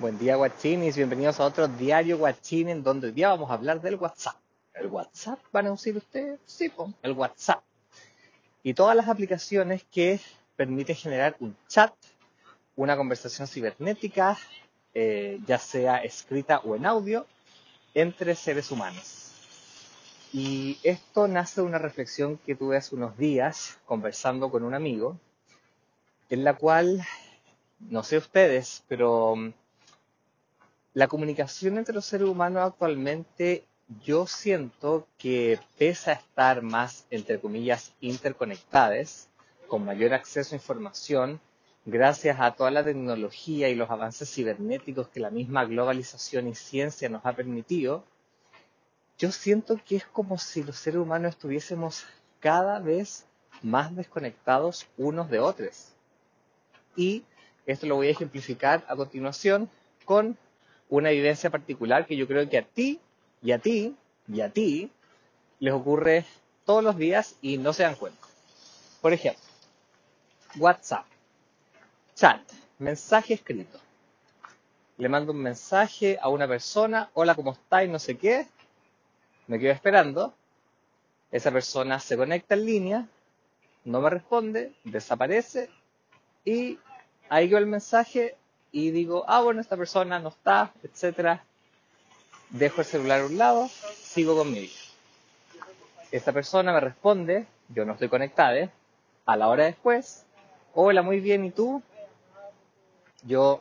Buen día guachinis, bienvenidos a otro diario guachín en donde hoy día vamos a hablar del WhatsApp. ¿El WhatsApp van a decir ustedes? Sí, pues, el WhatsApp. Y todas las aplicaciones que permiten generar un chat, una conversación cibernética, eh, ya sea escrita o en audio, entre seres humanos. Y esto nace de una reflexión que tuve hace unos días conversando con un amigo, en la cual, no sé ustedes, pero la comunicación entre los seres humanos actualmente yo siento que pese a estar más, entre comillas, interconectadas, con mayor acceso a información, gracias a toda la tecnología y los avances cibernéticos que la misma globalización y ciencia nos ha permitido, yo siento que es como si los seres humanos estuviésemos cada vez más desconectados unos de otros. Y esto lo voy a ejemplificar a continuación con una evidencia particular que yo creo que a ti y a ti y a ti les ocurre todos los días y no se dan cuenta. Por ejemplo, WhatsApp, chat, mensaje escrito. Le mando un mensaje a una persona, hola, ¿cómo estáis? No sé qué me quedo esperando, esa persona se conecta en línea, no me responde, desaparece y ahí quedó el mensaje y digo, ah, bueno, esta persona no está, etcétera. Dejo el celular a un lado, sigo con mi vida. Esta persona me responde, yo no estoy conectada, a la hora después, hola, muy bien, ¿y tú? Yo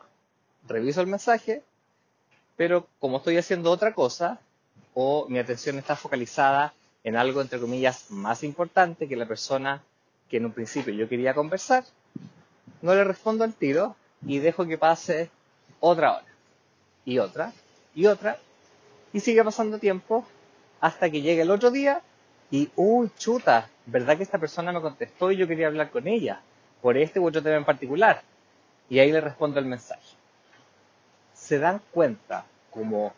reviso el mensaje, pero como estoy haciendo otra cosa, o mi atención está focalizada en algo, entre comillas, más importante que la persona que en un principio yo quería conversar, no le respondo al tiro y dejo que pase otra hora y otra y otra y sigue pasando tiempo hasta que llegue el otro día y, uy, chuta, ¿verdad que esta persona me contestó y yo quería hablar con ella por este u otro tema en particular? Y ahí le respondo el mensaje. Se dan cuenta como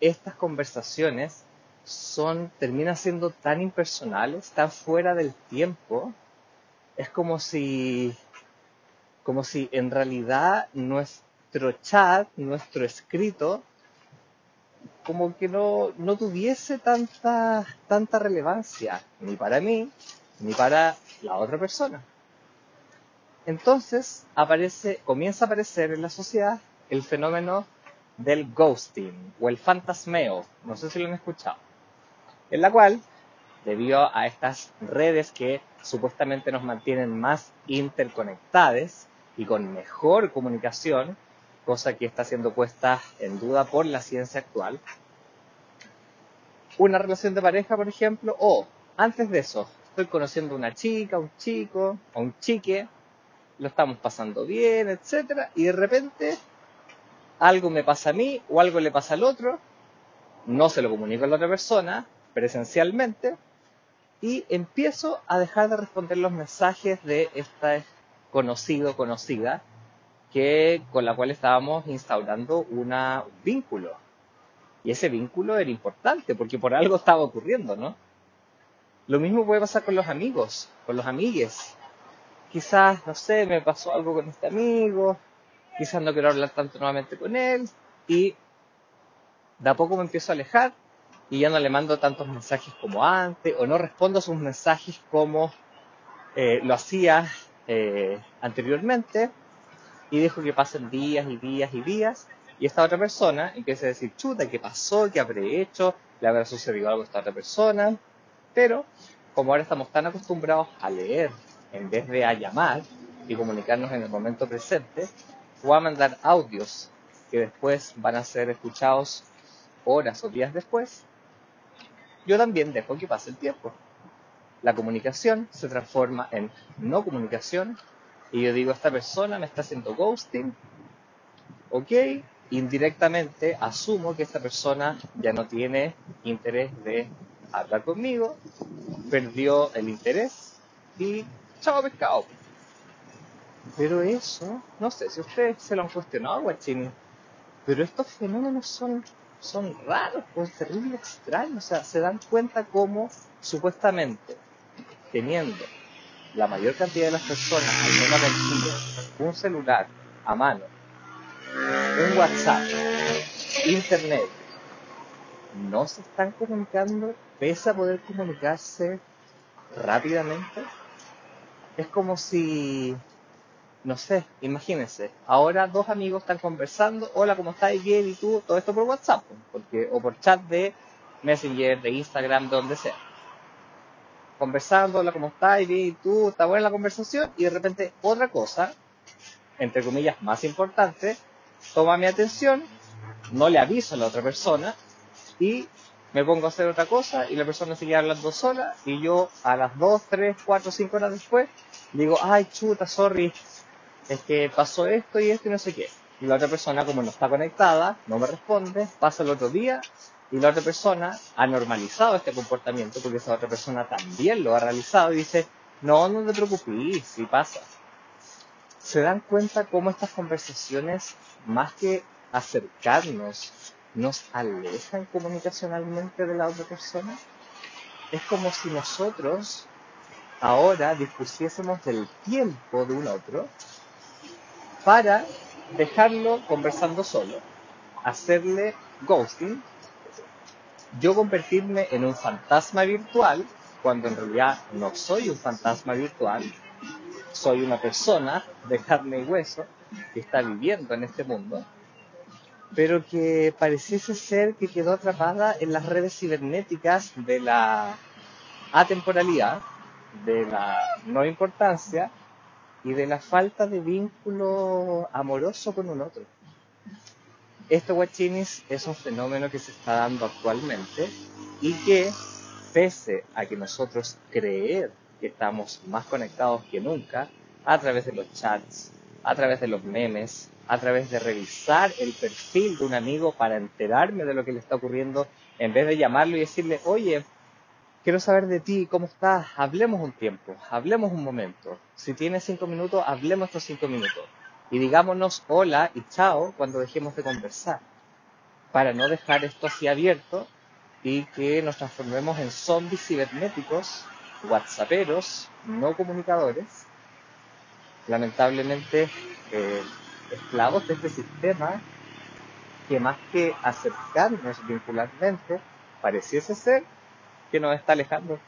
estas conversaciones son, terminan siendo tan impersonales, tan fuera del tiempo, es como si, como si en realidad nuestro chat, nuestro escrito, como que no, no tuviese tanta, tanta relevancia, ni para mí, ni para la otra persona. Entonces aparece, comienza a aparecer en la sociedad el fenómeno del ghosting o el fantasmeo, no sé si lo han escuchado, en la cual, debido a estas redes que supuestamente nos mantienen más interconectadas y con mejor comunicación, cosa que está siendo puesta en duda por la ciencia actual, una relación de pareja, por ejemplo, o antes de eso, estoy conociendo a una chica, un chico, o un chique, lo estamos pasando bien, etcétera, y de repente algo me pasa a mí o algo le pasa al otro, no se lo comunico a la otra persona presencialmente y empiezo a dejar de responder los mensajes de esta conocido conocida que con la cual estábamos instaurando una, un vínculo. Y ese vínculo era importante porque por algo estaba ocurriendo, ¿no? Lo mismo puede pasar con los amigos, con los amigues. Quizás, no sé, me pasó algo con este amigo, quizás no quiero hablar tanto nuevamente con él y de a poco me empiezo a alejar y ya no le mando tantos mensajes como antes o no respondo a sus mensajes como eh, lo hacía eh, anteriormente y dejo que pasen días y días y días y esta otra persona empieza a decir, chuta, ¿qué pasó? ¿Qué habré hecho? ¿Le habrá sucedido algo a esta otra persona? Pero como ahora estamos tan acostumbrados a leer en vez de a llamar y comunicarnos en el momento presente, o a mandar audios que después van a ser escuchados horas o días después, yo también dejo que pase el tiempo. La comunicación se transforma en no comunicación y yo digo, esta persona me está haciendo ghosting, ok, indirectamente asumo que esta persona ya no tiene interés de hablar conmigo, perdió el interés y chao pescado. Pero eso, no sé si ustedes se lo han cuestionado, guachín, pero estos fenómenos son, son raros, pues terrible extraños. O sea, se dan cuenta cómo supuestamente teniendo la mayor cantidad de las personas al menos un celular a mano un WhatsApp, Internet, no se están comunicando pese a poder comunicarse rápidamente. Es como si, no sé, imagínense, ahora dos amigos están conversando, hola, ¿cómo estás? Bien, ¿y tú? Todo esto por WhatsApp, porque, o por chat de Messenger, de Instagram, de donde sea. Conversando, hola, ¿cómo estás? Bien, ¿y tú? Está buena la conversación, y de repente otra cosa, entre comillas, más importante, toma mi atención, no le aviso a la otra persona, y me pongo a hacer otra cosa y la persona sigue hablando sola y yo a las 2, 3, 4, 5 horas después digo, ay chuta, sorry, es que pasó esto y esto y no sé qué. Y la otra persona, como no está conectada, no me responde, pasa el otro día y la otra persona ha normalizado este comportamiento porque esa otra persona también lo ha realizado y dice, no, no te preocupes, si pasa. Se dan cuenta cómo estas conversaciones, más que acercarnos nos alejan comunicacionalmente de la otra persona. Es como si nosotros ahora dispusiésemos del tiempo de un otro para dejarlo conversando solo, hacerle ghosting, yo convertirme en un fantasma virtual cuando en realidad no soy un fantasma virtual, soy una persona de carne y hueso que está viviendo en este mundo pero que pareciese ser que quedó atrapada en las redes cibernéticas de la atemporalidad, de la no importancia y de la falta de vínculo amoroso con un otro. Esto, guachinis, es un fenómeno que se está dando actualmente y que, pese a que nosotros creer que estamos más conectados que nunca, a través de los chats, a través de los memes, a través de revisar el perfil de un amigo para enterarme de lo que le está ocurriendo, en vez de llamarlo y decirle, oye, quiero saber de ti, ¿cómo estás? Hablemos un tiempo, hablemos un momento. Si tienes cinco minutos, hablemos estos cinco minutos. Y digámonos hola y chao cuando dejemos de conversar, para no dejar esto así abierto y que nos transformemos en zombies cibernéticos, whatsapperos, no comunicadores. Lamentablemente, eh, esclavos de este sistema que más que acercarnos vincularmente, pareciese ser que nos está alejando.